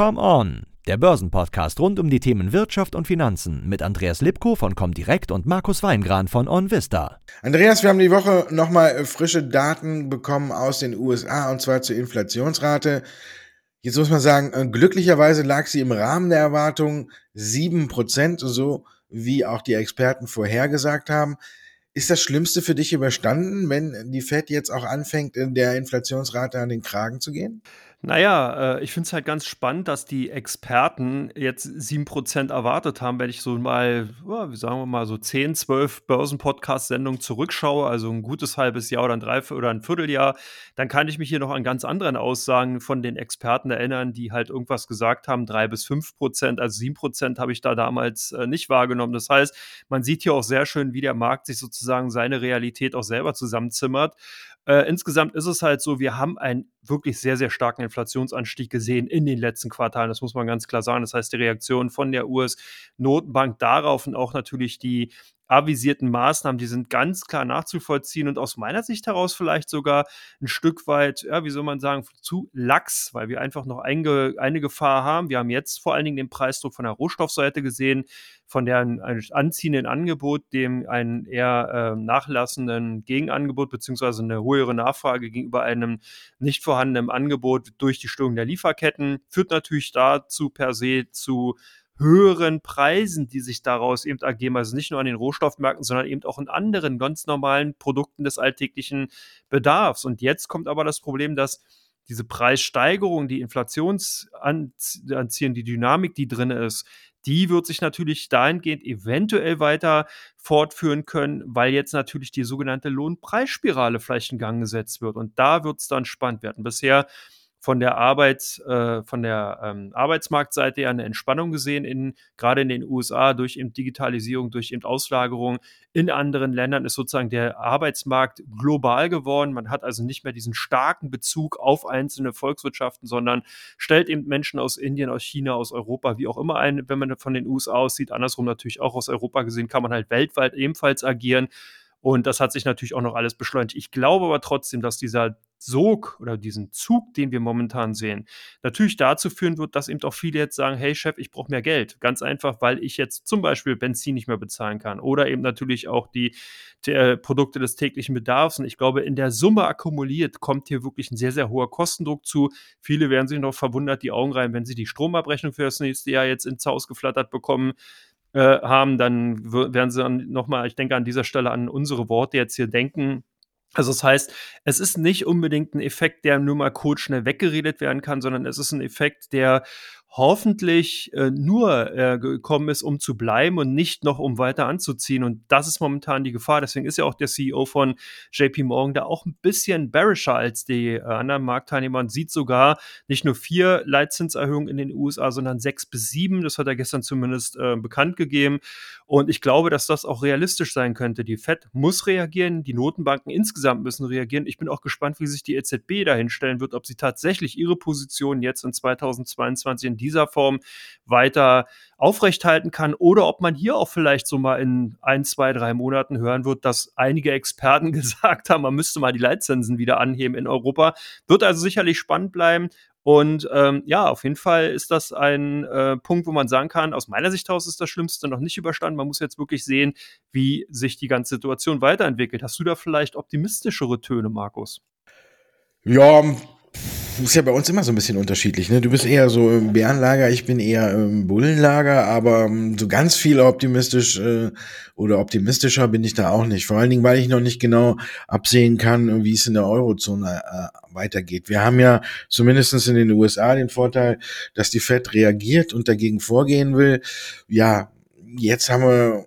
Come On, der Börsenpodcast rund um die Themen Wirtschaft und Finanzen mit Andreas Lipko von Comdirect und Markus Weingran von OnVista. Andreas, wir haben die Woche nochmal frische Daten bekommen aus den USA und zwar zur Inflationsrate. Jetzt muss man sagen, äh, glücklicherweise lag sie im Rahmen der Erwartungen 7%, so wie auch die Experten vorhergesagt haben. Ist das Schlimmste für dich überstanden, wenn die Fed jetzt auch anfängt, in der Inflationsrate an den Kragen zu gehen? Naja, äh, ich finde es halt ganz spannend, dass die Experten jetzt 7% erwartet haben, wenn ich so mal, wie sagen wir mal, so 10, 12 Börsen-Podcast-Sendungen zurückschaue, also ein gutes halbes Jahr oder ein Dreiviertel oder ein Vierteljahr, dann kann ich mich hier noch an ganz anderen Aussagen von den Experten erinnern, die halt irgendwas gesagt haben, 3 bis 5%, also 7% habe ich da damals äh, nicht wahrgenommen. Das heißt, man sieht hier auch sehr schön, wie der Markt sich sozusagen seine Realität auch selber zusammenzimmert. Äh, insgesamt ist es halt so, wir haben einen wirklich sehr, sehr starken Inflationsanstieg gesehen in den letzten Quartalen. Das muss man ganz klar sagen. Das heißt, die Reaktion von der US-Notenbank darauf und auch natürlich die avisierten Maßnahmen, die sind ganz klar nachzuvollziehen und aus meiner Sicht heraus vielleicht sogar ein Stück weit, ja, wie soll man sagen, zu lax, weil wir einfach noch eine, eine Gefahr haben. Wir haben jetzt vor allen Dingen den Preisdruck von der Rohstoffseite gesehen, von der ein anziehenden Angebot, dem ein eher äh, nachlassenden Gegenangebot beziehungsweise eine höhere Nachfrage gegenüber einem nicht vorhandenen Angebot durch die Störung der Lieferketten führt natürlich dazu per se zu höheren Preisen, die sich daraus eben ergeben, also nicht nur an den Rohstoffmärkten, sondern eben auch in anderen ganz normalen Produkten des alltäglichen Bedarfs. Und jetzt kommt aber das Problem, dass diese Preissteigerung, die Inflationsanziehen, die Dynamik, die drin ist, die wird sich natürlich dahingehend eventuell weiter fortführen können, weil jetzt natürlich die sogenannte Lohnpreisspirale vielleicht in Gang gesetzt wird. Und da wird es dann spannend werden. Bisher von der Arbeit, äh, von der ähm, Arbeitsmarktseite ja eine Entspannung gesehen, in, gerade in den USA durch eben Digitalisierung, durch eben Auslagerung. In anderen Ländern ist sozusagen der Arbeitsmarkt global geworden. Man hat also nicht mehr diesen starken Bezug auf einzelne Volkswirtschaften, sondern stellt eben Menschen aus Indien, aus China, aus Europa, wie auch immer ein, wenn man von den USA aussieht. Andersrum natürlich auch aus Europa gesehen, kann man halt weltweit ebenfalls agieren. Und das hat sich natürlich auch noch alles beschleunigt. Ich glaube aber trotzdem, dass dieser Sog oder diesen Zug, den wir momentan sehen, natürlich dazu führen wird, dass eben auch viele jetzt sagen, hey Chef, ich brauche mehr Geld. Ganz einfach, weil ich jetzt zum Beispiel Benzin nicht mehr bezahlen kann oder eben natürlich auch die, die äh, Produkte des täglichen Bedarfs. Und ich glaube, in der Summe akkumuliert kommt hier wirklich ein sehr, sehr hoher Kostendruck zu. Viele werden sich noch verwundert die Augen rein, wenn sie die Stromabrechnung für das nächste Jahr jetzt ins Haus geflattert bekommen. Äh, haben, dann werden sie dann nochmal, ich denke an dieser Stelle an unsere Worte jetzt hier denken, also das heißt, es ist nicht unbedingt ein Effekt, der nur mal kurz schnell weggeredet werden kann, sondern es ist ein Effekt, der hoffentlich äh, nur äh, gekommen ist, um zu bleiben und nicht noch um weiter anzuziehen. Und das ist momentan die Gefahr. Deswegen ist ja auch der CEO von JP Morgan da auch ein bisschen bearischer als die äh, anderen Marktteilnehmer und sieht sogar nicht nur vier Leitzinserhöhungen in den USA, sondern sechs bis sieben. Das hat er gestern zumindest äh, bekannt gegeben. Und ich glaube, dass das auch realistisch sein könnte. Die Fed muss reagieren, die Notenbanken insgesamt müssen reagieren. Ich bin auch gespannt, wie sich die EZB dahinstellen wird, ob sie tatsächlich ihre Position jetzt in 2022 in dieser Form weiter aufrechthalten kann oder ob man hier auch vielleicht so mal in ein, zwei, drei Monaten hören wird, dass einige Experten gesagt haben, man müsste mal die Leitzinsen wieder anheben in Europa. Wird also sicherlich spannend bleiben. Und ähm, ja, auf jeden Fall ist das ein äh, Punkt, wo man sagen kann, aus meiner Sicht heraus ist das Schlimmste noch nicht überstanden. Man muss jetzt wirklich sehen, wie sich die ganze Situation weiterentwickelt. Hast du da vielleicht optimistischere Töne, Markus? Ja, ist ja bei uns immer so ein bisschen unterschiedlich. Ne? Du bist eher so im Bärenlager, ich bin eher im Bullenlager, aber ähm, so ganz viel optimistisch äh, oder optimistischer bin ich da auch nicht. Vor allen Dingen, weil ich noch nicht genau absehen kann, wie es in der Eurozone äh, weitergeht. Wir haben ja zumindestens in den USA den Vorteil, dass die Fed reagiert und dagegen vorgehen will. Ja, jetzt haben wir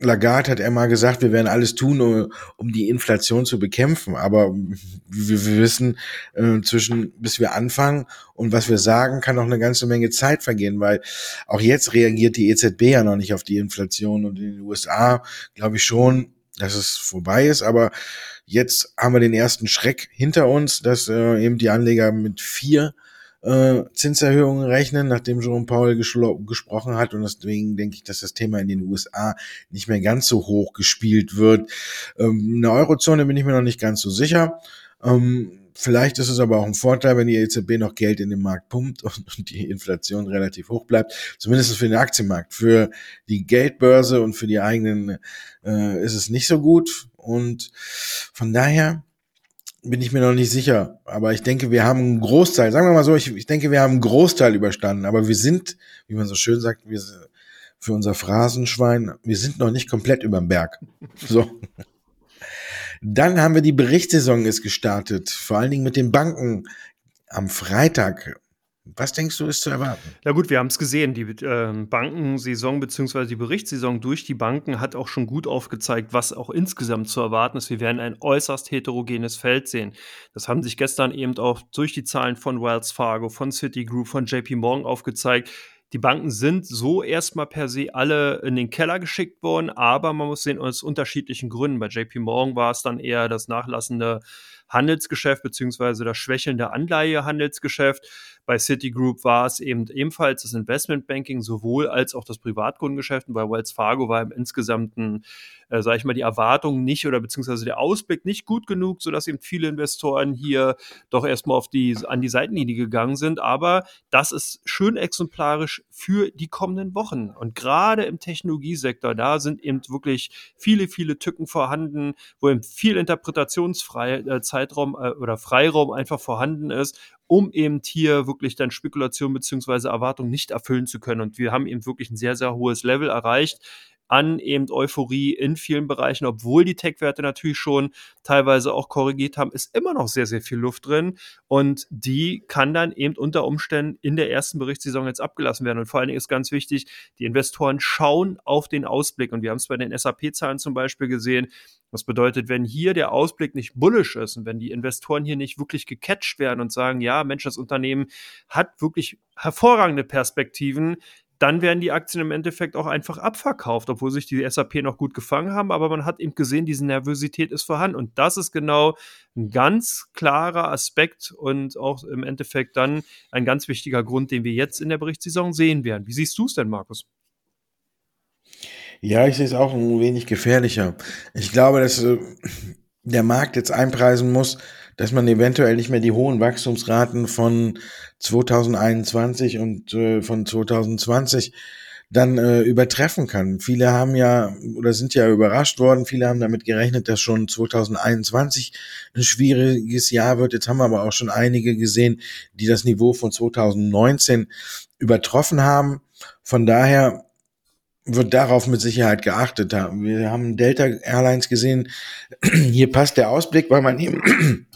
Lagarde hat einmal gesagt, wir werden alles tun, um, die Inflation zu bekämpfen. Aber wir, wir wissen, äh, zwischen bis wir anfangen und was wir sagen, kann noch eine ganze Menge Zeit vergehen, weil auch jetzt reagiert die EZB ja noch nicht auf die Inflation und in den USA glaube ich schon, dass es vorbei ist. Aber jetzt haben wir den ersten Schreck hinter uns, dass äh, eben die Anleger mit vier äh, Zinserhöhungen rechnen, nachdem Jerome Powell gesprochen hat. Und deswegen denke ich, dass das Thema in den USA nicht mehr ganz so hoch gespielt wird. Ähm, in der Eurozone bin ich mir noch nicht ganz so sicher. Ähm, Vielleicht ist es aber auch ein Vorteil, wenn die EZB noch Geld in den Markt pumpt und die Inflation relativ hoch bleibt. Zumindest für den Aktienmarkt. Für die Geldbörse und für die eigenen äh, ist es nicht so gut. Und von daher bin ich mir noch nicht sicher. Aber ich denke, wir haben einen Großteil, sagen wir mal so, ich, ich denke, wir haben einen Großteil überstanden. Aber wir sind, wie man so schön sagt, wir, für unser Phrasenschwein, wir sind noch nicht komplett überm Berg. So. Dann haben wir die Berichtssaison ist gestartet, vor allen Dingen mit den Banken am Freitag. Was denkst du, ist zu erwarten? Ja gut, wir haben es gesehen. Die äh, Bankensaison bzw. die Berichtssaison durch die Banken hat auch schon gut aufgezeigt, was auch insgesamt zu erwarten ist. Wir werden ein äußerst heterogenes Feld sehen. Das haben sich gestern eben auch durch die Zahlen von Wells Fargo, von Citigroup, von JP Morgan aufgezeigt die Banken sind so erstmal per se alle in den Keller geschickt worden, aber man muss sehen, aus unterschiedlichen Gründen. Bei JP Morgan war es dann eher das nachlassende Handelsgeschäft beziehungsweise das schwächelnde Anleihehandelsgeschäft. Bei Citigroup war es eben ebenfalls das Investmentbanking sowohl als auch das Privatkundengeschäft. Und bei Wells Fargo war im insgesamten, äh, sage ich mal, die Erwartung nicht oder beziehungsweise der Ausblick nicht gut genug, sodass eben viele Investoren hier doch erstmal auf die, an die Seitenlinie gegangen sind. Aber das ist schön exemplarisch für die kommenden Wochen. Und gerade im Technologiesektor, da sind eben wirklich viele, viele Tücken vorhanden, wo eben viel Interpretationsfrei äh, Zeitraum äh, oder Freiraum einfach vorhanden ist, um eben hier wirklich dann Spekulation beziehungsweise Erwartungen nicht erfüllen zu können. Und wir haben eben wirklich ein sehr, sehr hohes Level erreicht an eben Euphorie in vielen Bereichen, obwohl die Tech-Werte natürlich schon teilweise auch korrigiert haben, ist immer noch sehr, sehr viel Luft drin. Und die kann dann eben unter Umständen in der ersten Berichtssaison jetzt abgelassen werden. Und vor allen Dingen ist ganz wichtig, die Investoren schauen auf den Ausblick. Und wir haben es bei den SAP-Zahlen zum Beispiel gesehen, das bedeutet, wenn hier der Ausblick nicht bullish ist und wenn die Investoren hier nicht wirklich gecatcht werden und sagen, ja, Mensch, das Unternehmen hat wirklich hervorragende Perspektiven, dann werden die Aktien im Endeffekt auch einfach abverkauft, obwohl sich die SAP noch gut gefangen haben. Aber man hat eben gesehen, diese Nervosität ist vorhanden. Und das ist genau ein ganz klarer Aspekt und auch im Endeffekt dann ein ganz wichtiger Grund, den wir jetzt in der Berichtssaison sehen werden. Wie siehst du es denn, Markus? Ja, ich sehe es auch ein wenig gefährlicher. Ich glaube, dass äh, der Markt jetzt einpreisen muss, dass man eventuell nicht mehr die hohen Wachstumsraten von 2021 und äh, von 2020 dann äh, übertreffen kann. Viele haben ja oder sind ja überrascht worden, viele haben damit gerechnet, dass schon 2021 ein schwieriges Jahr wird. Jetzt haben wir aber auch schon einige gesehen, die das Niveau von 2019 übertroffen haben. Von daher wird darauf mit Sicherheit geachtet. Wir haben Delta Airlines gesehen. Hier passt der Ausblick, weil man eben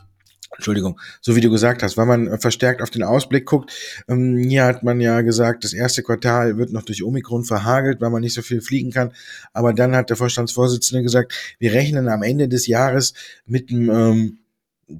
Entschuldigung, so wie du gesagt hast, weil man verstärkt auf den Ausblick guckt. Ähm, hier hat man ja gesagt, das erste Quartal wird noch durch Omikron verhagelt, weil man nicht so viel fliegen kann. Aber dann hat der Vorstandsvorsitzende gesagt, wir rechnen am Ende des Jahres mit einem ähm,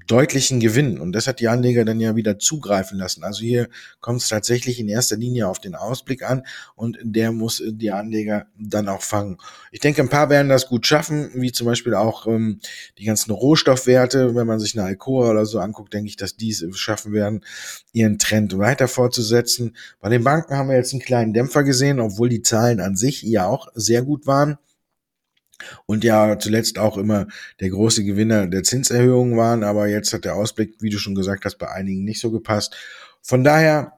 deutlichen Gewinn. Und das hat die Anleger dann ja wieder zugreifen lassen. Also hier kommt es tatsächlich in erster Linie auf den Ausblick an und der muss die Anleger dann auch fangen. Ich denke, ein paar werden das gut schaffen, wie zum Beispiel auch ähm, die ganzen Rohstoffwerte. Wenn man sich eine Alcoa oder so anguckt, denke ich, dass die es schaffen werden, ihren Trend weiter fortzusetzen. Bei den Banken haben wir jetzt einen kleinen Dämpfer gesehen, obwohl die Zahlen an sich ja auch sehr gut waren und ja zuletzt auch immer der große Gewinner der Zinserhöhungen waren, aber jetzt hat der Ausblick, wie du schon gesagt hast, bei einigen nicht so gepasst. Von daher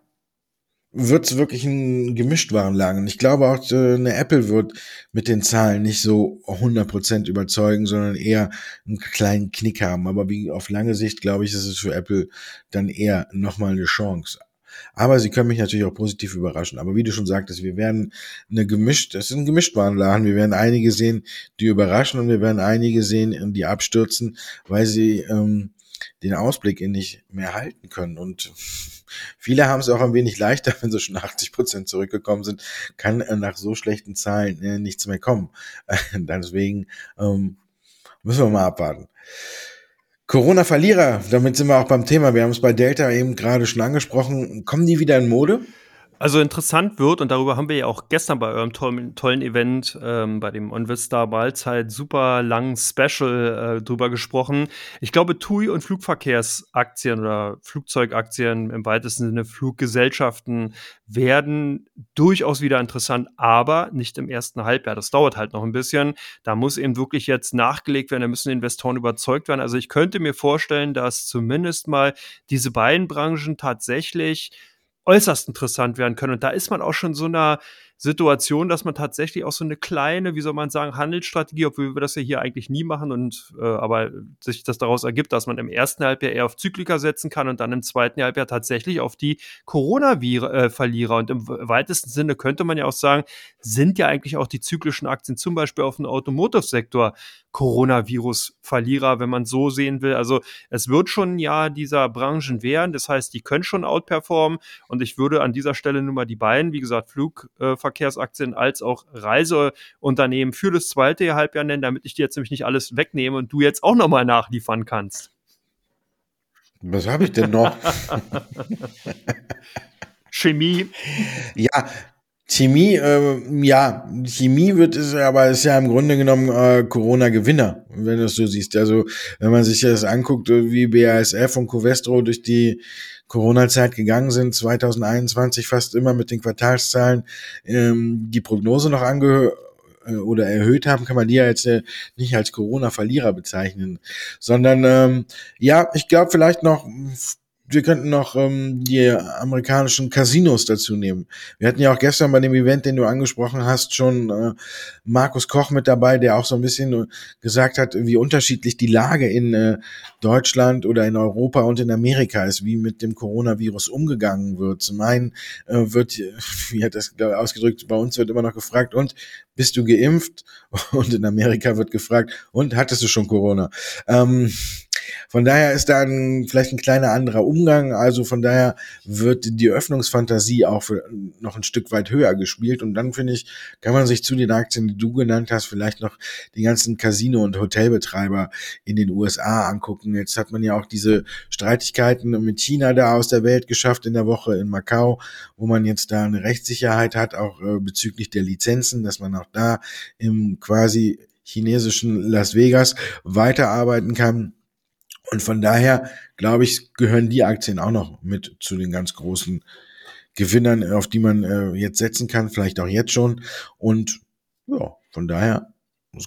wird es wirklich ein Gemischtwarenlagen. Und ich glaube auch, äh, eine Apple wird mit den Zahlen nicht so 100% überzeugen, sondern eher einen kleinen Knick haben. Aber wie auf lange Sicht, glaube ich, ist es für Apple dann eher nochmal eine Chance. Aber sie können mich natürlich auch positiv überraschen. Aber wie du schon sagtest, wir werden eine gemischt, das ist ein Gemischtwarenladen. Wir werden einige sehen, die überraschen und wir werden einige sehen, die abstürzen, weil sie ähm, den Ausblick nicht mehr halten können. Und viele haben es auch ein wenig leichter, wenn sie schon 80 Prozent zurückgekommen sind, kann äh, nach so schlechten Zahlen äh, nichts mehr kommen. Deswegen ähm, müssen wir mal abwarten. Corona-Verlierer, damit sind wir auch beim Thema. Wir haben es bei Delta eben gerade schon angesprochen. Kommen die wieder in Mode? Also interessant wird, und darüber haben wir ja auch gestern bei eurem tollen, tollen Event ähm, bei dem OnVista Mahlzeit super langen Special äh, drüber gesprochen. Ich glaube, TUI und Flugverkehrsaktien oder Flugzeugaktien im weitesten Sinne Fluggesellschaften werden durchaus wieder interessant, aber nicht im ersten Halbjahr. Das dauert halt noch ein bisschen. Da muss eben wirklich jetzt nachgelegt werden, da müssen Investoren überzeugt werden. Also ich könnte mir vorstellen, dass zumindest mal diese beiden Branchen tatsächlich äußerst interessant werden können. Und da ist man auch schon so einer Situation, dass man tatsächlich auch so eine kleine, wie soll man sagen, Handelsstrategie, obwohl wir das ja hier eigentlich nie machen und äh, aber sich das daraus ergibt, dass man im ersten Halbjahr eher auf Zyklika setzen kann und dann im zweiten Halbjahr tatsächlich auf die Corona-Verlierer. Und im weitesten Sinne könnte man ja auch sagen, sind ja eigentlich auch die zyklischen Aktien zum Beispiel auf dem Automotive-Sektor Coronavirus-Verlierer, wenn man so sehen will. Also es wird schon ja dieser Branchen wehren. Das heißt, die können schon outperformen. Und ich würde an dieser Stelle nur mal die beiden, wie gesagt, Flugverkehrsaktien als auch Reiseunternehmen für das zweite Halbjahr nennen, damit ich dir jetzt nämlich nicht alles wegnehme und du jetzt auch nochmal nachliefern kannst. Was habe ich denn noch? Chemie. Ja, Chemie, äh, ja, Chemie wird es, aber ist ja im Grunde genommen äh, Corona-Gewinner, wenn du es so siehst. Also wenn man sich das anguckt, äh, wie BASF und Covestro durch die Corona-Zeit gegangen sind, 2021 fast immer mit den Quartalszahlen ähm, die Prognose noch angehört äh, oder erhöht haben, kann man die ja jetzt äh, nicht als Corona-Verlierer bezeichnen, sondern ähm, ja, ich glaube vielleicht noch wir könnten noch ähm, die amerikanischen Casinos dazu nehmen. Wir hatten ja auch gestern bei dem Event, den du angesprochen hast, schon äh, Markus Koch mit dabei, der auch so ein bisschen äh, gesagt hat, wie unterschiedlich die Lage in äh, Deutschland oder in Europa und in Amerika ist, wie mit dem Coronavirus umgegangen wird. Zum einen äh, wird, wie hat das ausgedrückt, bei uns wird immer noch gefragt, und bist du geimpft? Und in Amerika wird gefragt, und hattest du schon Corona? Ähm, von daher ist da ein, vielleicht ein kleiner anderer Umgang. Also von daher wird die Öffnungsfantasie auch für, noch ein Stück weit höher gespielt. Und dann finde ich, kann man sich zu den Aktien, die du genannt hast, vielleicht noch die ganzen Casino- und Hotelbetreiber in den USA angucken. Jetzt hat man ja auch diese Streitigkeiten mit China da aus der Welt geschafft in der Woche in Macau, wo man jetzt da eine Rechtssicherheit hat, auch äh, bezüglich der Lizenzen, dass man auch da im quasi chinesischen Las Vegas weiterarbeiten kann. Und von daher, glaube ich, gehören die Aktien auch noch mit zu den ganz großen Gewinnern, auf die man äh, jetzt setzen kann, vielleicht auch jetzt schon. Und ja, von daher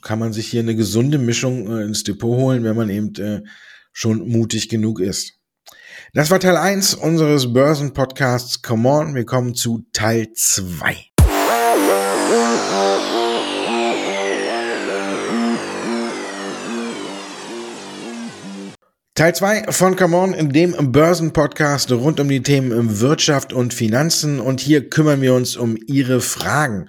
kann man sich hier eine gesunde Mischung äh, ins Depot holen, wenn man eben äh, schon mutig genug ist. Das war Teil 1 unseres Börsenpodcasts Come On. Wir kommen zu Teil 2. Teil 2 von Come On, in dem Börsenpodcast rund um die Themen Wirtschaft und Finanzen. Und hier kümmern wir uns um Ihre Fragen.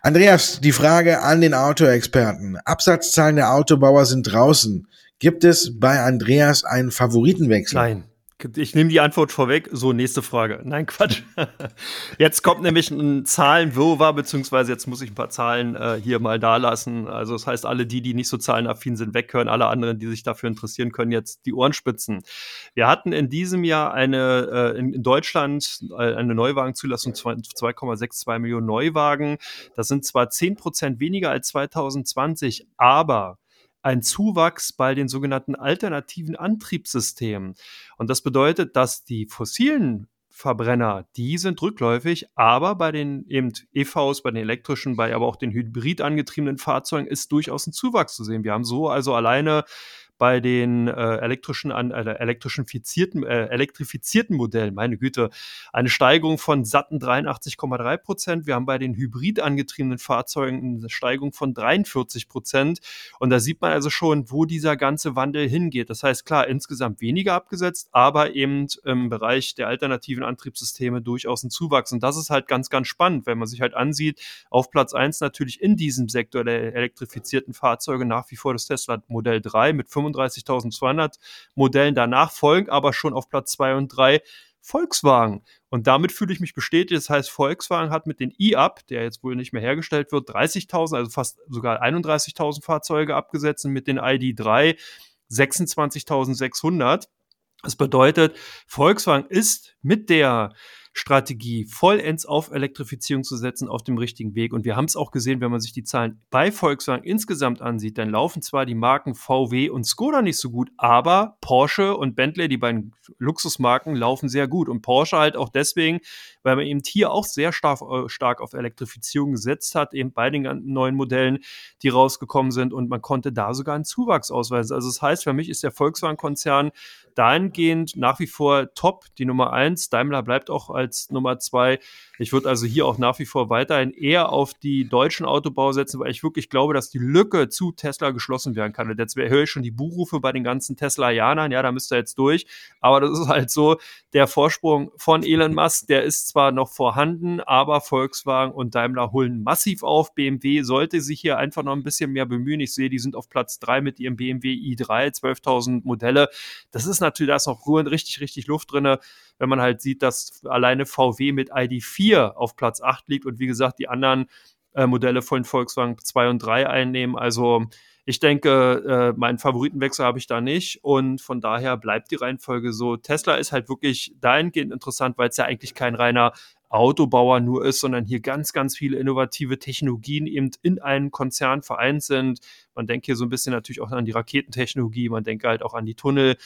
Andreas, die Frage an den Autoexperten. Absatzzahlen der Autobauer sind draußen. Gibt es bei Andreas einen Favoritenwechsel? Nein. Ich nehme die Antwort vorweg. So, nächste Frage. Nein, Quatsch. Jetzt kommt nämlich ein Zahlenwirrwarr, beziehungsweise jetzt muss ich ein paar Zahlen äh, hier mal da lassen. Also das heißt, alle die, die nicht so zahlenaffin sind, weghören. Alle anderen, die sich dafür interessieren, können jetzt die Ohren spitzen. Wir hatten in diesem Jahr eine äh, in, Deutschland äh, eine Neuwagenzulassung 2,62 Millionen Neuwagen. Das sind zwar 10 Prozent weniger als 2020, aber ein Zuwachs bei den sogenannten alternativen Antriebssystemen. Und das bedeutet, dass die fossilen Verbrenner, die sind rückläufig, aber bei den eben EVs, bei den elektrischen, bei aber auch den hybrid angetriebenen Fahrzeugen ist durchaus ein Zuwachs zu sehen. Wir haben so also alleine bei den äh, elektrischen, an, äh, elektrischen fizierten, äh, elektrifizierten Modellen, meine Güte, eine Steigerung von satten 83,3 Prozent. Wir haben bei den hybrid angetriebenen Fahrzeugen eine Steigerung von 43 Prozent. Und da sieht man also schon, wo dieser ganze Wandel hingeht. Das heißt, klar, insgesamt weniger abgesetzt, aber eben im Bereich der alternativen Antriebssysteme durchaus ein Zuwachs. Und das ist halt ganz, ganz spannend, wenn man sich halt ansieht, auf Platz eins natürlich in diesem Sektor der elektrifizierten Fahrzeuge nach wie vor das Tesla Modell 3 mit 25 35.200 Modellen danach folgen, aber schon auf Platz 2 und 3 Volkswagen. Und damit fühle ich mich bestätigt. Das heißt, Volkswagen hat mit den e-Up, der jetzt wohl nicht mehr hergestellt wird, 30.000, also fast sogar 31.000 Fahrzeuge abgesetzt und mit den ID3 26.600. Das bedeutet, Volkswagen ist mit der Strategie, vollends auf Elektrifizierung zu setzen, auf dem richtigen Weg. Und wir haben es auch gesehen, wenn man sich die Zahlen bei Volkswagen insgesamt ansieht, dann laufen zwar die Marken VW und Skoda nicht so gut, aber Porsche und Bentley, die beiden Luxusmarken, laufen sehr gut. Und Porsche halt auch deswegen, weil man eben hier auch sehr stark, äh, stark auf Elektrifizierung gesetzt hat, eben bei den neuen Modellen, die rausgekommen sind. Und man konnte da sogar einen Zuwachs ausweisen. Also das heißt, für mich ist der Volkswagen-Konzern dahingehend nach wie vor top, die Nummer eins. Daimler bleibt auch als Nummer zwei. Ich würde also hier auch nach wie vor weiterhin eher auf die deutschen Autobau setzen, weil ich wirklich glaube, dass die Lücke zu Tesla geschlossen werden kann. Und jetzt höre ich schon die Buchrufe bei den ganzen Tesla-Janern. Ja, da müsst ihr jetzt durch. Aber das ist halt so, der Vorsprung von Elon Musk, der ist zwar noch vorhanden, aber Volkswagen und Daimler holen massiv auf. BMW sollte sich hier einfach noch ein bisschen mehr bemühen. Ich sehe, die sind auf Platz drei mit ihrem BMW i3, 12.000 Modelle. Das ist natürlich, da ist noch richtig, richtig Luft drin, wenn man halt sieht, dass alleine VW mit ID4 auf Platz 8 liegt und wie gesagt, die anderen äh, Modelle von Volkswagen 2 und 3 einnehmen. Also ich denke, äh, meinen Favoritenwechsel habe ich da nicht und von daher bleibt die Reihenfolge so. Tesla ist halt wirklich dahingehend interessant, weil es ja eigentlich kein reiner Autobauer nur ist, sondern hier ganz, ganz viele innovative Technologien eben in einem Konzern vereint sind. Man denkt hier so ein bisschen natürlich auch an die Raketentechnologie, man denkt halt auch an die Tunnel.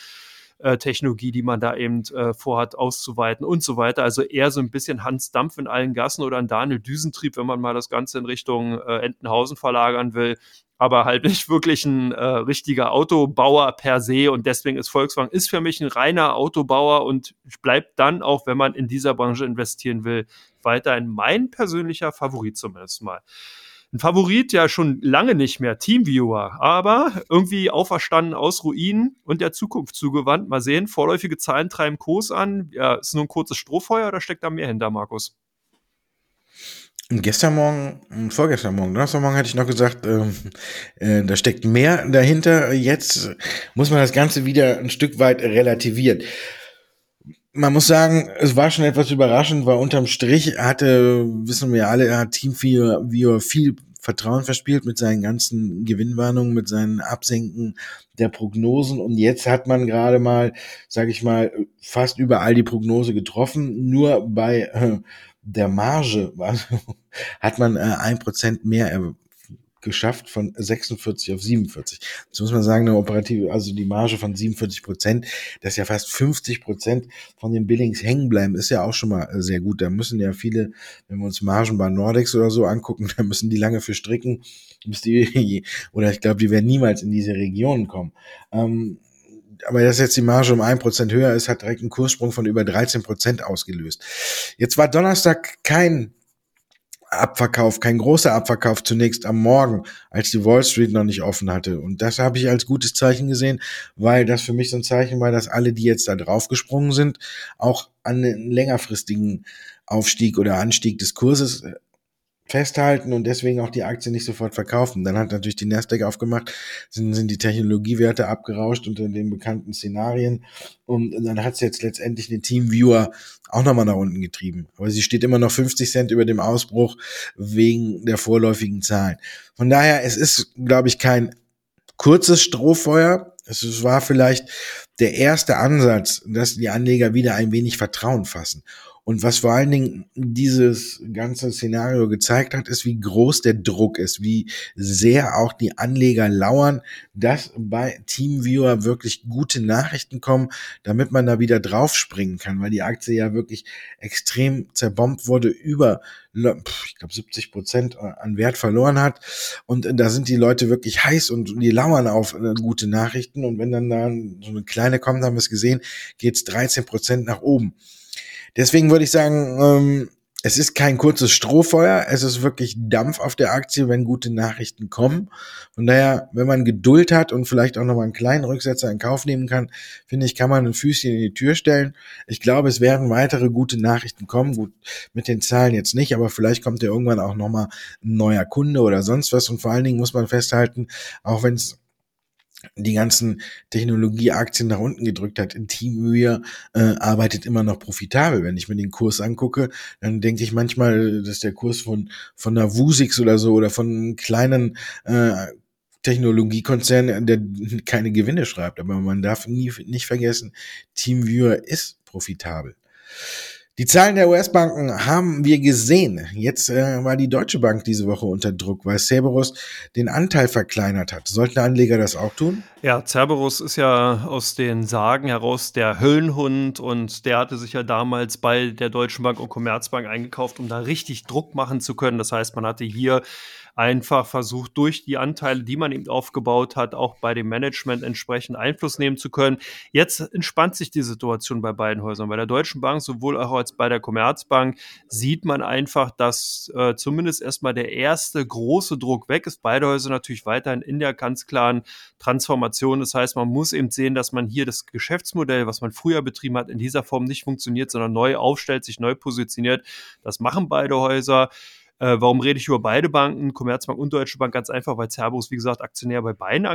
Äh, Technologie, die man da eben äh, vorhat auszuweiten und so weiter. Also eher so ein bisschen Hans Dampf in allen Gassen oder ein Daniel Düsentrieb, wenn man mal das Ganze in Richtung äh, Entenhausen verlagern will. Aber halt nicht wirklich ein äh, richtiger Autobauer per se. Und deswegen ist Volkswagen ist für mich ein reiner Autobauer und bleibt dann auch, wenn man in dieser Branche investieren will, weiterhin mein persönlicher Favorit zumindest mal ein Favorit ja schon lange nicht mehr, Teamviewer, aber irgendwie auferstanden aus Ruinen und der Zukunft zugewandt. Mal sehen, vorläufige Zahlen treiben Kurs an. Ja, ist nur ein kurzes Strohfeuer oder steckt da mehr hinter, Markus? Gestern Morgen, vorgestern Morgen, Donnerstagmorgen hatte ich noch gesagt, ähm, äh, da steckt mehr dahinter. Jetzt muss man das Ganze wieder ein Stück weit relativieren man muss sagen, es war schon etwas überraschend, weil unterm Strich hatte, wissen wir alle, er hat Team Viewer viel Vertrauen verspielt mit seinen ganzen Gewinnwarnungen, mit seinen Absenken der Prognosen. Und jetzt hat man gerade mal, sage ich mal, fast überall die Prognose getroffen. Nur bei äh, der Marge hat man äh, ein Prozent mehr geschafft von 46 auf 47. Das muss man sagen, eine operative, also die Marge von 47 Prozent, das ist ja fast 50 Prozent von den Billings hängen bleiben, ist ja auch schon mal äh, sehr gut. Da müssen ja viele, wenn wir uns Margen bei Nordex oder so angucken, da müssen die lange für stricken, bis die, oder ich glaube, die werden niemals in diese Regionen kommen. Ähm, aber dass jetzt die Marge um ein Prozent höher ist, hat direkt einen Kurssprung von über 13 Prozent ausgelöst. Jetzt war Donnerstag kein Abverkauf, kein großer Abverkauf zunächst am Morgen, als die Wall Street noch nicht offen hatte. Und das habe ich als gutes Zeichen gesehen, weil das für mich so ein Zeichen war, dass alle, die jetzt da draufgesprungen sind, auch an einen längerfristigen Aufstieg oder Anstieg des Kurses äh, festhalten und deswegen auch die Aktie nicht sofort verkaufen. Dann hat natürlich die Nasdaq aufgemacht, sind, sind die Technologiewerte abgerauscht unter den bekannten Szenarien und dann hat es jetzt letztendlich den Teamviewer auch nochmal nach unten getrieben. Aber sie steht immer noch 50 Cent über dem Ausbruch wegen der vorläufigen Zahlen. Von daher, es ist, glaube ich, kein kurzes Strohfeuer. Es war vielleicht der erste Ansatz, dass die Anleger wieder ein wenig Vertrauen fassen. Und was vor allen Dingen dieses ganze Szenario gezeigt hat, ist, wie groß der Druck ist, wie sehr auch die Anleger lauern, dass bei Teamviewer wirklich gute Nachrichten kommen, damit man da wieder draufspringen kann, weil die Aktie ja wirklich extrem zerbombt wurde, über, ich glaube, 70 Prozent an Wert verloren hat. Und da sind die Leute wirklich heiß und die lauern auf äh, gute Nachrichten. Und wenn dann da so eine kleine kommt, haben wir es gesehen, geht's 13 Prozent nach oben. Deswegen würde ich sagen, ähm, es ist kein kurzes Strohfeuer, es ist wirklich Dampf auf der Aktie, wenn gute Nachrichten kommen. Von daher, wenn man Geduld hat und vielleicht auch nochmal einen kleinen Rücksetzer in Kauf nehmen kann, finde ich, kann man ein Füßchen in die Tür stellen. Ich glaube, es werden weitere gute Nachrichten kommen. Gut, mit den Zahlen jetzt nicht, aber vielleicht kommt ja irgendwann auch nochmal ein neuer Kunde oder sonst was. Und vor allen Dingen muss man festhalten, auch wenn es die ganzen Technologieaktien nach unten gedrückt hat. Teamwear äh, arbeitet immer noch profitabel. Wenn ich mir den Kurs angucke, dann denke ich manchmal, dass der Kurs von von einer Vusix oder so oder von kleinen äh, Technologiekonzern, der keine Gewinne schreibt. Aber man darf nie nicht vergessen, Teamviewer ist profitabel. Die Zahlen der US-Banken haben wir gesehen. Jetzt äh, war die Deutsche Bank diese Woche unter Druck, weil Cerberus den Anteil verkleinert hat. Sollten Anleger das auch tun? Ja, Cerberus ist ja aus den Sagen heraus der Höllenhund und der hatte sich ja damals bei der Deutschen Bank und Commerzbank eingekauft, um da richtig Druck machen zu können. Das heißt, man hatte hier einfach versucht, durch die Anteile, die man eben aufgebaut hat, auch bei dem Management entsprechend Einfluss nehmen zu können. Jetzt entspannt sich die Situation bei beiden Häusern. Bei der Deutschen Bank sowohl auch als bei der Commerzbank sieht man einfach, dass äh, zumindest erstmal der erste große Druck weg ist. Beide Häuser natürlich weiterhin in der ganz klaren Transformation. Das heißt, man muss eben sehen, dass man hier das Geschäftsmodell, was man früher betrieben hat, in dieser Form nicht funktioniert, sondern neu aufstellt, sich neu positioniert. Das machen beide Häuser. Äh, warum rede ich über beide Banken, Commerzbank und Deutsche Bank? Ganz einfach, weil Cerberus, wie gesagt, Aktionär bei beiden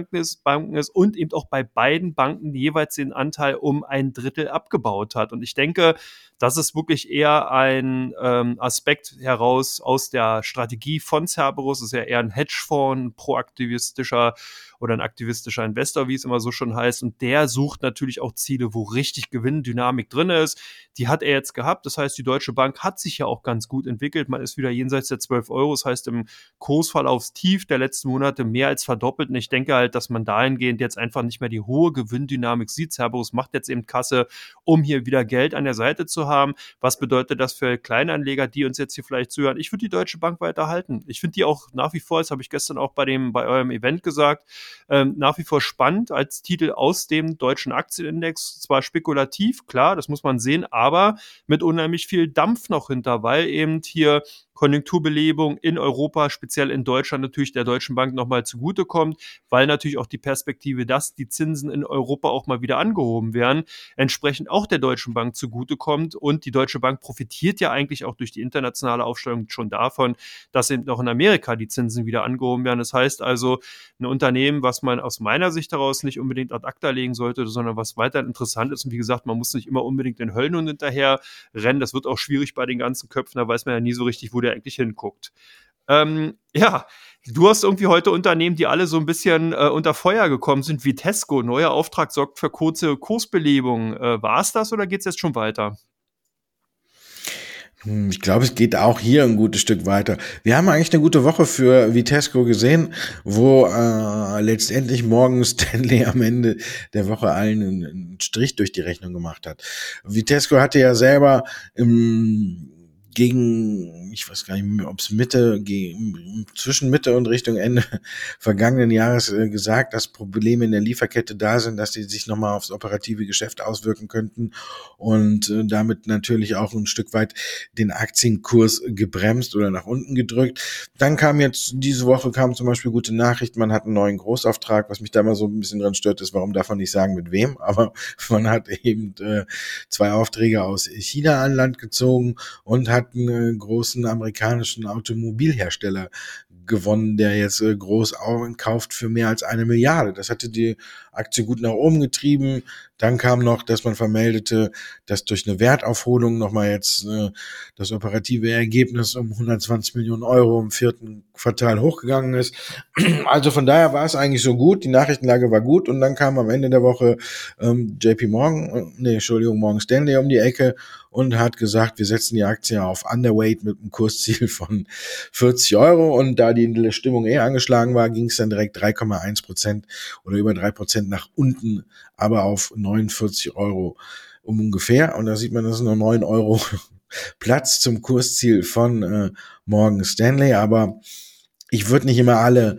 Banken ist und eben auch bei beiden Banken jeweils den Anteil um ein Drittel abgebaut hat. Und ich denke, das ist wirklich eher ein ähm, Aspekt heraus aus der Strategie von Cerberus. Das ist ja eher ein Hedgefonds, ein proaktivistischer oder ein aktivistischer Investor, wie es immer so schon heißt. Und der sucht natürlich auch Ziele, wo richtig Gewinndynamik drin ist. Die hat er jetzt gehabt. Das heißt, die Deutsche Bank hat sich ja auch ganz gut entwickelt. Man ist wieder jenseits der 12 Euro. Das heißt, im Kursverlaufstief der letzten Monate mehr als verdoppelt. Und ich denke halt, dass man dahingehend jetzt einfach nicht mehr die hohe Gewinndynamik sieht. Cerberus macht jetzt eben Kasse, um hier wieder Geld an der Seite zu haben. Was bedeutet das für Kleinanleger, die uns jetzt hier vielleicht zuhören? Ich würde die Deutsche Bank weiterhalten. Ich finde die auch nach wie vor, das habe ich gestern auch bei dem, bei eurem Event gesagt, ähm, nach wie vor spannend als Titel aus dem deutschen Aktienindex. Zwar spekulativ, klar, das muss man sehen, aber mit unheimlich viel Dampf noch hinter, weil eben hier Konjunkturbelebung in Europa, speziell in Deutschland natürlich der Deutschen Bank nochmal zugutekommt, weil natürlich auch die Perspektive, dass die Zinsen in Europa auch mal wieder angehoben werden, entsprechend auch der Deutschen Bank zugutekommt. Und die Deutsche Bank profitiert ja eigentlich auch durch die internationale Aufstellung schon davon, dass eben auch in Amerika die Zinsen wieder angehoben werden. Das heißt also, ein Unternehmen, was man aus meiner Sicht heraus nicht unbedingt ad acta legen sollte, sondern was weiterhin interessant ist. Und wie gesagt, man muss nicht immer unbedingt den Höllenhund hinterher rennen. Das wird auch schwierig bei den ganzen Köpfen. Da weiß man ja nie so richtig, wo der der eigentlich hinguckt. Ähm, ja, du hast irgendwie heute Unternehmen, die alle so ein bisschen äh, unter Feuer gekommen sind, wie Tesco. Neuer Auftrag sorgt für kurze Kursbelebung. Äh, War es das oder geht es jetzt schon weiter? Hm, ich glaube, es geht auch hier ein gutes Stück weiter. Wir haben eigentlich eine gute Woche für Vitesco gesehen, wo äh, letztendlich morgen Stanley am Ende der Woche allen einen Strich durch die Rechnung gemacht hat. Vitesco hatte ja selber im gegen, ich weiß gar nicht ob es Mitte, zwischen Mitte und Richtung Ende vergangenen Jahres äh, gesagt, dass Probleme in der Lieferkette da sind, dass die sich nochmal aufs operative Geschäft auswirken könnten und äh, damit natürlich auch ein Stück weit den Aktienkurs gebremst oder nach unten gedrückt. Dann kam jetzt, diese Woche kam zum Beispiel gute Nachricht, man hat einen neuen Großauftrag, was mich da mal so ein bisschen dran stört, ist, warum man nicht sagen mit wem, aber man hat eben äh, zwei Aufträge aus China an Land gezogen und hat einen äh, großen amerikanischen Automobilhersteller gewonnen, der jetzt äh, groß kauft für mehr als eine Milliarde. Das hatte die Aktie gut nach oben getrieben. Dann kam noch, dass man vermeldete, dass durch eine Wertaufholung nochmal jetzt äh, das operative Ergebnis um 120 Millionen Euro im vierten Quartal hochgegangen ist. Also von daher war es eigentlich so gut, die Nachrichtenlage war gut und dann kam am Ende der Woche ähm, JP Morgan, äh, nee, Entschuldigung, Morgan Stanley um die Ecke und hat gesagt, wir setzen die Aktie auf Underweight mit einem Kursziel von 40 Euro und da die Stimmung eher angeschlagen war, ging es dann direkt 3,1 Prozent oder über drei Prozent nach unten, aber auf 49 Euro ungefähr. Und da sieht man, das ist nur 9 Euro Platz zum Kursziel von äh, Morgan Stanley. Aber ich würde nicht immer alle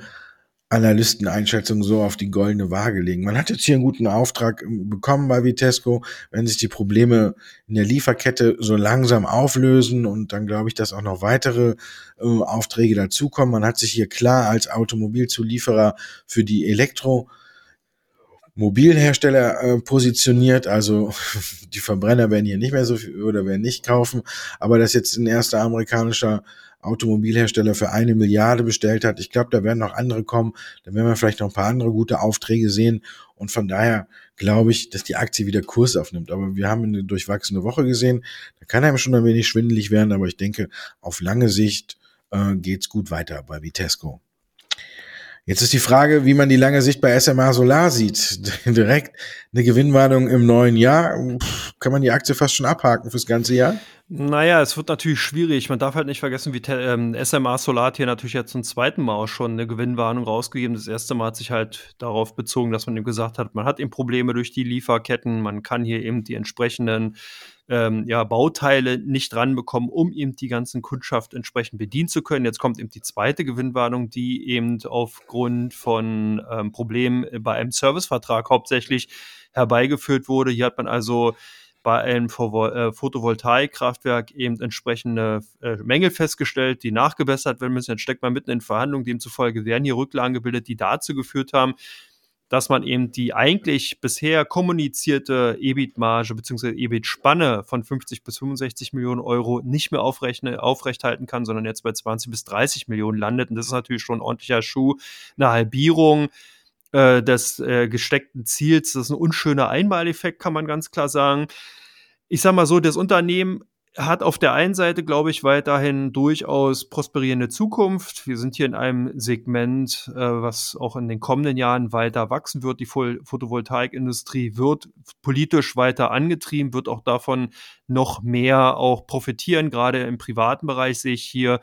Analysteneinschätzungen so auf die goldene Waage legen. Man hat jetzt hier einen guten Auftrag ähm, bekommen bei Vitesco, wenn sich die Probleme in der Lieferkette so langsam auflösen und dann glaube ich, dass auch noch weitere äh, Aufträge dazukommen. Man hat sich hier klar als Automobilzulieferer für die Elektro Mobilhersteller äh, positioniert, also die Verbrenner werden hier nicht mehr so viel oder werden nicht kaufen, aber dass jetzt ein erster amerikanischer Automobilhersteller für eine Milliarde bestellt hat. Ich glaube, da werden noch andere kommen. Da werden wir vielleicht noch ein paar andere gute Aufträge sehen. Und von daher glaube ich, dass die Aktie wieder Kurs aufnimmt. Aber wir haben eine durchwachsene Woche gesehen. Da kann einem schon ein wenig schwindelig werden. Aber ich denke, auf lange Sicht äh, geht's gut weiter bei Vitesco. Jetzt ist die Frage, wie man die lange Sicht bei SMA Solar sieht. Direkt eine Gewinnwarnung im neuen Jahr. Kann man die Aktie fast schon abhaken fürs ganze Jahr? Naja, es wird natürlich schwierig. Man darf halt nicht vergessen, wie ähm, SMA Solar hier natürlich jetzt zum zweiten Mal auch schon eine Gewinnwarnung rausgegeben. Das erste Mal hat sich halt darauf bezogen, dass man ihm gesagt hat, man hat eben Probleme durch die Lieferketten, man kann hier eben die entsprechenden ähm, ja, Bauteile nicht ranbekommen, um eben die ganzen Kundschaft entsprechend bedienen zu können. Jetzt kommt eben die zweite Gewinnwarnung, die eben aufgrund von ähm, Problemen bei einem Servicevertrag hauptsächlich herbeigeführt wurde. Hier hat man also bei einem äh, Photovoltaikkraftwerk eben entsprechende äh, Mängel festgestellt, die nachgebessert werden müssen. Jetzt steckt man mitten in Verhandlungen, demzufolge werden hier Rücklagen gebildet, die dazu geführt haben, dass man eben die eigentlich bisher kommunizierte EBIT-Marge bzw. EBIT-Spanne von 50 bis 65 Millionen Euro nicht mehr aufrechne, aufrechthalten kann, sondern jetzt bei 20 bis 30 Millionen landet. Und das ist natürlich schon ein ordentlicher Schuh, eine Halbierung äh, des äh, gesteckten Ziels. Das ist ein unschöner Einmaleffekt, kann man ganz klar sagen. Ich sag mal so, das Unternehmen hat auf der einen Seite, glaube ich, weiterhin durchaus prosperierende Zukunft. Wir sind hier in einem Segment, äh, was auch in den kommenden Jahren weiter wachsen wird. Die Photovoltaikindustrie wird politisch weiter angetrieben, wird auch davon noch mehr auch profitieren. Gerade im privaten Bereich sehe ich hier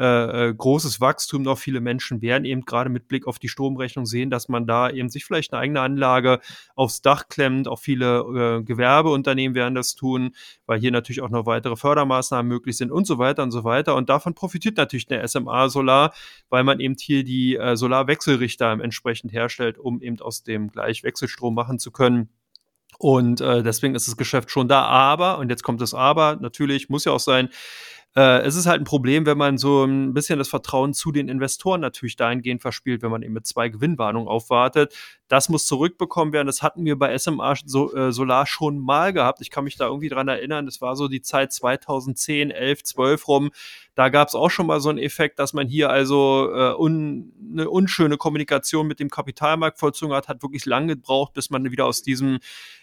äh, äh, großes Wachstum noch. Viele Menschen werden eben gerade mit Blick auf die Stromrechnung sehen, dass man da eben sich vielleicht eine eigene Anlage aufs Dach klemmt. Auch viele äh, Gewerbeunternehmen werden das tun, weil hier natürlich auch noch weitere Fördermaßnahmen möglich sind und so weiter und so weiter. Und davon profitiert natürlich der SMA Solar, weil man eben hier die äh, Solarwechselrichter entsprechend herstellt, um eben aus dem Gleichwechselstrom machen zu können. Und äh, deswegen ist das Geschäft schon da. Aber, und jetzt kommt das Aber, natürlich muss ja auch sein, äh, es ist halt ein Problem, wenn man so ein bisschen das Vertrauen zu den Investoren natürlich dahingehend verspielt, wenn man eben mit zwei Gewinnwarnungen aufwartet. Das muss zurückbekommen werden. Das hatten wir bei SMA so, äh, Solar schon mal gehabt. Ich kann mich da irgendwie dran erinnern. Das war so die Zeit 2010, 11, 12 rum. Da gab es auch schon mal so einen Effekt, dass man hier also äh, un, eine unschöne Kommunikation mit dem Kapitalmarkt vollzogen hat, hat wirklich lange gebraucht, bis man wieder aus diesem,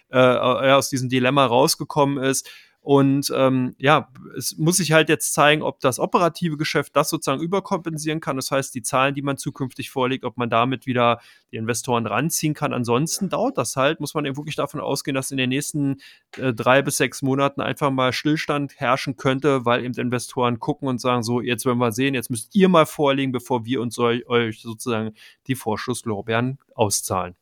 äh, äh aus diesem Dilemma rausgekommen ist. Und ähm, ja, es muss sich halt jetzt zeigen, ob das operative Geschäft das sozusagen überkompensieren kann. Das heißt, die Zahlen, die man zukünftig vorlegt, ob man damit wieder die Investoren ranziehen kann. Ansonsten dauert das halt, muss man eben wirklich davon ausgehen, dass in den nächsten äh, drei bis sechs Monaten einfach mal Stillstand herrschen könnte, weil eben Investoren gucken und sagen, so, jetzt wollen wir sehen, jetzt müsst ihr mal vorlegen, bevor wir uns euch sozusagen die Vorschusslorbeeren auszahlen.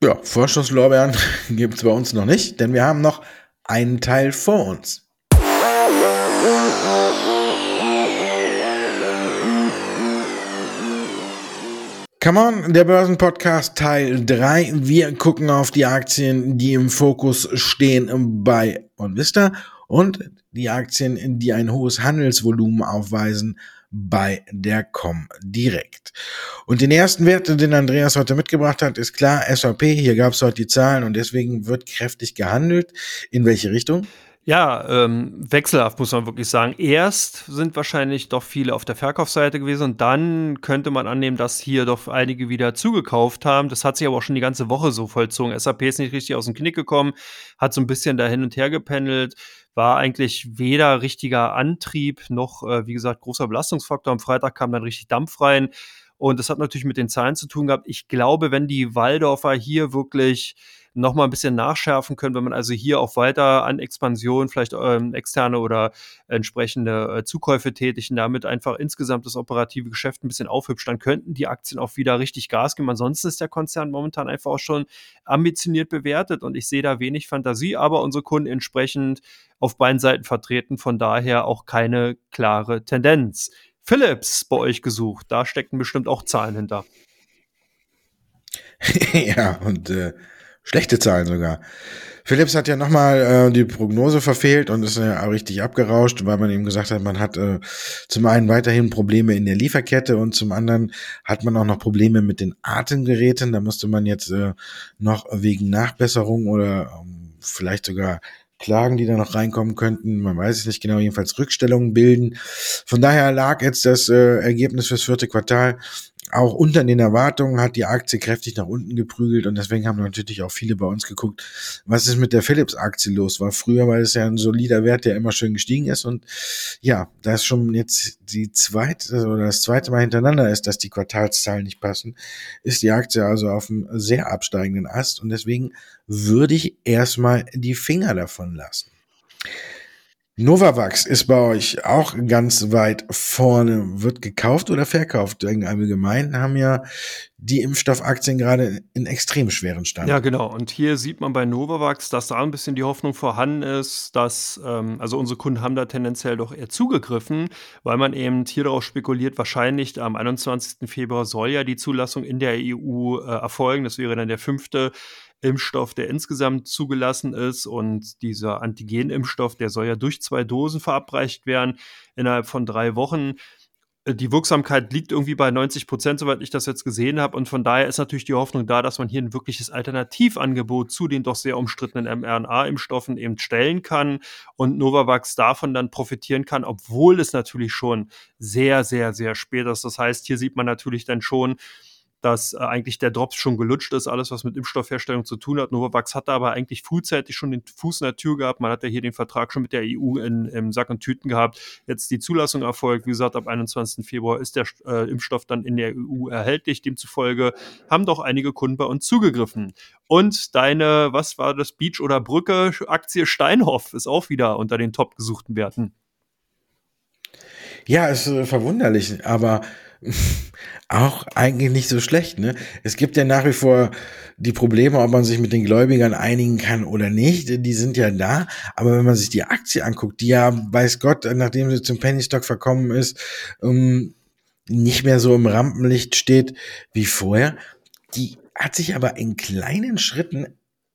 Ja, Vorschusslorbeeren gibt es bei uns noch nicht, denn wir haben noch einen Teil vor uns. Come on, der Börsenpodcast Teil 3. Wir gucken auf die Aktien, die im Fokus stehen bei OnVista und die Aktien, die ein hohes Handelsvolumen aufweisen bei der Comdirect. Und den ersten Wert, den Andreas heute mitgebracht hat, ist klar SAP. Hier gab es heute die Zahlen und deswegen wird kräftig gehandelt. In welche Richtung? Ja, ähm, wechselhaft muss man wirklich sagen. Erst sind wahrscheinlich doch viele auf der Verkaufsseite gewesen und dann könnte man annehmen, dass hier doch einige wieder zugekauft haben. Das hat sich aber auch schon die ganze Woche so vollzogen. SAP ist nicht richtig aus dem Knick gekommen, hat so ein bisschen da hin und her gependelt, war eigentlich weder richtiger Antrieb noch, äh, wie gesagt, großer Belastungsfaktor. Am Freitag kam dann richtig Dampf rein. Und das hat natürlich mit den Zahlen zu tun gehabt. Ich glaube, wenn die Waldorfer hier wirklich noch mal ein bisschen nachschärfen können, wenn man also hier auch weiter an Expansion, vielleicht ähm, externe oder entsprechende äh, Zukäufe tätigen, damit einfach insgesamt das operative Geschäft ein bisschen aufhübscht, dann könnten die Aktien auch wieder richtig Gas geben. Ansonsten ist der Konzern momentan einfach auch schon ambitioniert bewertet und ich sehe da wenig Fantasie, aber unsere Kunden entsprechend auf beiden Seiten vertreten, von daher auch keine klare Tendenz. Philips bei euch gesucht. Da stecken bestimmt auch Zahlen hinter. ja, und äh, schlechte Zahlen sogar. Philips hat ja nochmal äh, die Prognose verfehlt und ist ja richtig abgerauscht, weil man eben gesagt hat, man hat äh, zum einen weiterhin Probleme in der Lieferkette und zum anderen hat man auch noch Probleme mit den Atemgeräten. Da musste man jetzt äh, noch wegen Nachbesserung oder ähm, vielleicht sogar Klagen, die da noch reinkommen könnten. Man weiß es nicht genau, jedenfalls Rückstellungen bilden. Von daher lag jetzt das äh, Ergebnis fürs vierte Quartal auch unter den Erwartungen hat die Aktie kräftig nach unten geprügelt und deswegen haben natürlich auch viele bei uns geguckt, was ist mit der Philips-Aktie los? War früher, weil es ja ein solider Wert, der immer schön gestiegen ist und ja, da ist schon jetzt die zweite oder das zweite Mal hintereinander ist, dass die Quartalszahlen nicht passen, ist die Aktie also auf einem sehr absteigenden Ast und deswegen würde ich erstmal die Finger davon lassen. Novavax ist bei euch auch ganz weit vorne. Wird gekauft oder verkauft? Im Allgemeinen haben ja die Impfstoffaktien gerade in extrem schweren Stand. Ja, genau. Und hier sieht man bei Novavax, dass da ein bisschen die Hoffnung vorhanden ist, dass, ähm, also unsere Kunden haben da tendenziell doch eher zugegriffen, weil man eben hier darauf spekuliert, wahrscheinlich am 21. Februar soll ja die Zulassung in der EU äh, erfolgen. Das wäre dann der fünfte Impfstoff, der insgesamt zugelassen ist. Und dieser Antigen-Impfstoff, der soll ja durch zwei Dosen verabreicht werden innerhalb von drei Wochen. Äh, die Wirksamkeit liegt irgendwie bei 90 Prozent, soweit ich das jetzt gesehen habe. Und von daher ist natürlich die Hoffnung da, dass man hier ein wirkliches Alternativangebot zu den doch sehr umstrittenen mRNA-Impfstoffen eben stellen kann und Novavax davon dann profitieren kann, obwohl es natürlich schon sehr, sehr, sehr spät ist. Das heißt, hier sieht man natürlich dann schon, dass äh, eigentlich der Drops schon gelutscht ist, alles was mit Impfstoffherstellung zu tun hat. Novavax hatte aber eigentlich frühzeitig schon den Fuß in der Tür gehabt. Man hat ja hier den Vertrag schon mit der EU in, im Sack und Tüten gehabt. Jetzt die Zulassung erfolgt. Wie gesagt, ab 21. Februar ist der äh, Impfstoff dann in der EU erhältlich. Demzufolge haben doch einige Kunden bei uns zugegriffen. Und deine, was war das, Beach oder Brücke Aktie Steinhoff ist auch wieder unter den top gesuchten Werten. Ja, ist äh, verwunderlich, aber auch eigentlich nicht so schlecht. Ne? Es gibt ja nach wie vor die Probleme, ob man sich mit den Gläubigern einigen kann oder nicht. Die sind ja da. Aber wenn man sich die Aktie anguckt, die ja, weiß Gott, nachdem sie zum Penny Stock verkommen ist, ähm, nicht mehr so im Rampenlicht steht wie vorher, die hat sich aber in kleinen Schritten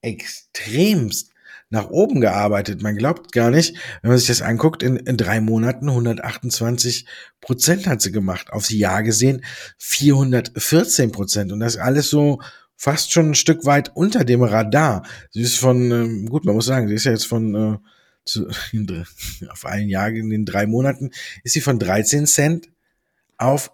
extremst nach oben gearbeitet. Man glaubt gar nicht, wenn man sich das anguckt, in, in drei Monaten 128 Prozent hat sie gemacht. Aufs Jahr gesehen 414 Prozent. Und das alles so fast schon ein Stück weit unter dem Radar. Sie ist von, ähm, gut, man muss sagen, sie ist ja jetzt von äh, zu, auf ein Jahr in den drei Monaten ist sie von 13 Cent auf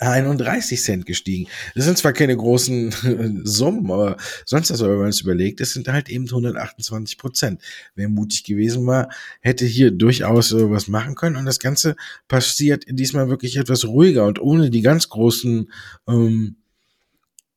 31 Cent gestiegen. Das sind zwar keine großen Summen, aber sonst, also, wenn man es überlegt, das sind halt eben 128 Prozent. Wer mutig gewesen war, hätte hier durchaus was machen können und das Ganze passiert diesmal wirklich etwas ruhiger und ohne die ganz großen ähm,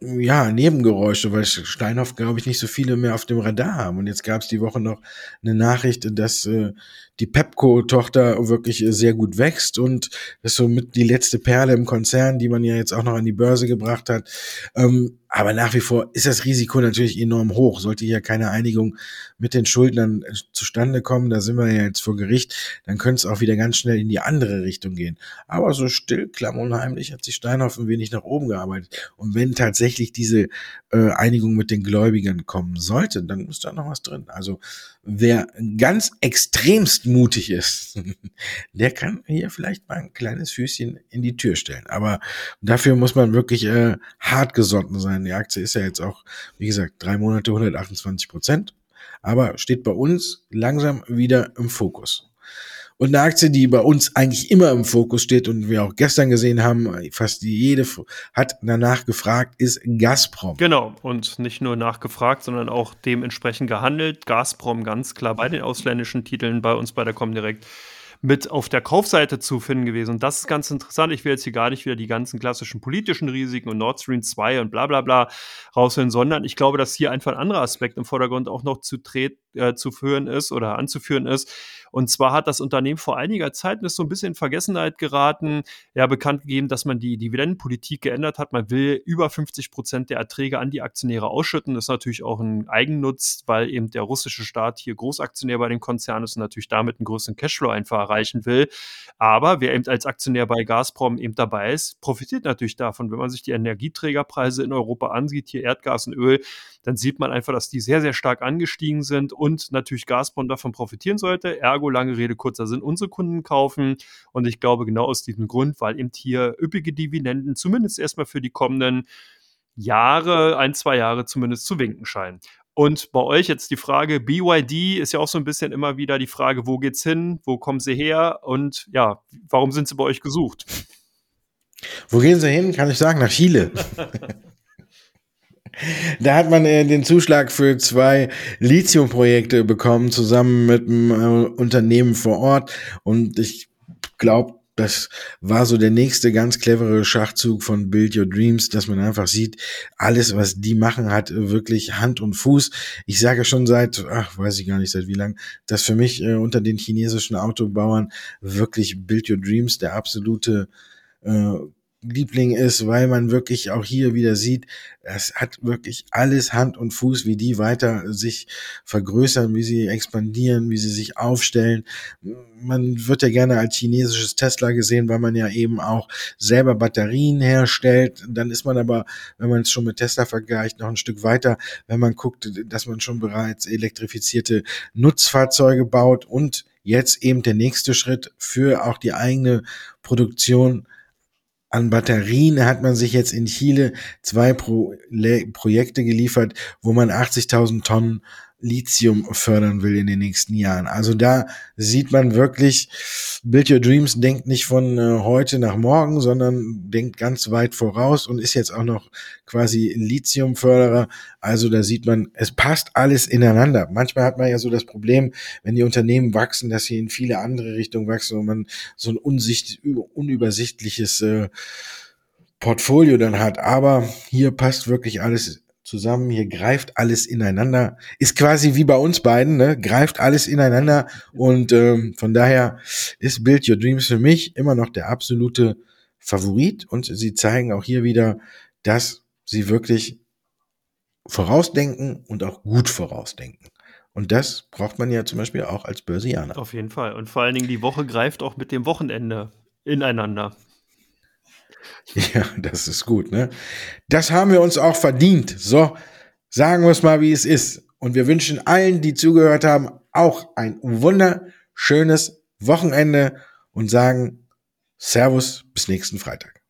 ja, Nebengeräusche, weil Steinhoff, glaube ich, nicht so viele mehr auf dem Radar haben. Und jetzt gab es die Woche noch eine Nachricht, dass äh, die Pepco-Tochter wirklich äh, sehr gut wächst und ist somit die letzte Perle im Konzern, die man ja jetzt auch noch an die Börse gebracht hat. Ähm, aber nach wie vor ist das Risiko natürlich enorm hoch. Sollte hier keine Einigung mit den Schuldnern äh, zustande kommen, da sind wir ja jetzt vor Gericht, dann könnte es auch wieder ganz schnell in die andere Richtung gehen. Aber so still, klamm und heimlich hat sich Steinhoff ein wenig nach oben gearbeitet. Und wenn tatsächlich diese äh, Einigung mit den Gläubigern kommen sollte, dann ist da noch was drin. Also wer ganz extremst mutig ist, der kann hier vielleicht mal ein kleines Füßchen in die Tür stellen. Aber dafür muss man wirklich äh, hart gesotten sein. Die Aktie ist ja jetzt auch, wie gesagt, drei Monate 128 Prozent, aber steht bei uns langsam wieder im Fokus. Und eine Aktie, die bei uns eigentlich immer im Fokus steht und wir auch gestern gesehen haben, fast jede hat danach gefragt, ist Gazprom. Genau. Und nicht nur nachgefragt, sondern auch dementsprechend gehandelt. Gazprom ganz klar bei den ausländischen Titeln bei uns bei der Comdirect mit auf der Kaufseite zu finden gewesen. Und das ist ganz interessant. Ich will jetzt hier gar nicht wieder die ganzen klassischen politischen Risiken und Nord Stream 2 und bla bla bla raushören, sondern ich glaube, dass hier einfach ein anderer Aspekt im Vordergrund auch noch zu, äh, zu führen ist oder anzuführen ist und zwar hat das Unternehmen vor einiger Zeit ist so ein bisschen in Vergessenheit geraten, ja, bekannt gegeben, dass man die Dividendenpolitik geändert hat. Man will über 50 Prozent der Erträge an die Aktionäre ausschütten. Das ist natürlich auch ein Eigennutz, weil eben der russische Staat hier Großaktionär bei dem Konzern ist und natürlich damit einen größeren Cashflow einfach erreichen will. Aber wer eben als Aktionär bei Gazprom eben dabei ist, profitiert natürlich davon. Wenn man sich die Energieträgerpreise in Europa ansieht, hier Erdgas und Öl, dann sieht man einfach, dass die sehr, sehr stark angestiegen sind und natürlich Gazprom davon profitieren sollte. Ergo, lange Rede, kurzer Sinn, unsere Kunden kaufen. Und ich glaube, genau aus diesem Grund, weil eben hier üppige Dividenden zumindest erstmal für die kommenden Jahre, ein, zwei Jahre zumindest zu winken scheinen. Und bei euch jetzt die Frage, BYD ist ja auch so ein bisschen immer wieder die Frage, wo geht's hin, wo kommen sie her und ja, warum sind sie bei euch gesucht? Wo gehen Sie hin? Kann ich sagen, nach Chile. Da hat man äh, den Zuschlag für zwei Lithium-Projekte bekommen, zusammen mit einem äh, Unternehmen vor Ort. Und ich glaube, das war so der nächste ganz clevere Schachzug von Build Your Dreams, dass man einfach sieht, alles, was die machen, hat wirklich Hand und Fuß. Ich sage schon seit, ach, weiß ich gar nicht seit wie lang, dass für mich äh, unter den chinesischen Autobauern wirklich Build Your Dreams der absolute äh, Liebling ist, weil man wirklich auch hier wieder sieht, es hat wirklich alles Hand und Fuß, wie die weiter sich vergrößern, wie sie expandieren, wie sie sich aufstellen. Man wird ja gerne als chinesisches Tesla gesehen, weil man ja eben auch selber Batterien herstellt. Dann ist man aber, wenn man es schon mit Tesla vergleicht, noch ein Stück weiter, wenn man guckt, dass man schon bereits elektrifizierte Nutzfahrzeuge baut und jetzt eben der nächste Schritt für auch die eigene Produktion an Batterien. Hat man sich jetzt in Chile zwei Pro Projekte geliefert, wo man 80.000 Tonnen Lithium fördern will in den nächsten Jahren. Also da sieht man wirklich, Build Your Dreams denkt nicht von äh, heute nach morgen, sondern denkt ganz weit voraus und ist jetzt auch noch quasi Lithiumförderer. Also da sieht man, es passt alles ineinander. Manchmal hat man ja so das Problem, wenn die Unternehmen wachsen, dass sie in viele andere Richtungen wachsen und man so ein unübersichtliches äh, Portfolio dann hat. Aber hier passt wirklich alles zusammen, hier greift alles ineinander, ist quasi wie bei uns beiden, ne? greift alles ineinander und ähm, von daher ist Build Your Dreams für mich immer noch der absolute Favorit und sie zeigen auch hier wieder, dass sie wirklich vorausdenken und auch gut vorausdenken. Und das braucht man ja zum Beispiel auch als Börsianer. Auf jeden Fall. Und vor allen Dingen die Woche greift auch mit dem Wochenende ineinander. Ja, das ist gut, ne? Das haben wir uns auch verdient. So, sagen wir es mal, wie es ist. Und wir wünschen allen, die zugehört haben, auch ein wunderschönes Wochenende und sagen Servus bis nächsten Freitag.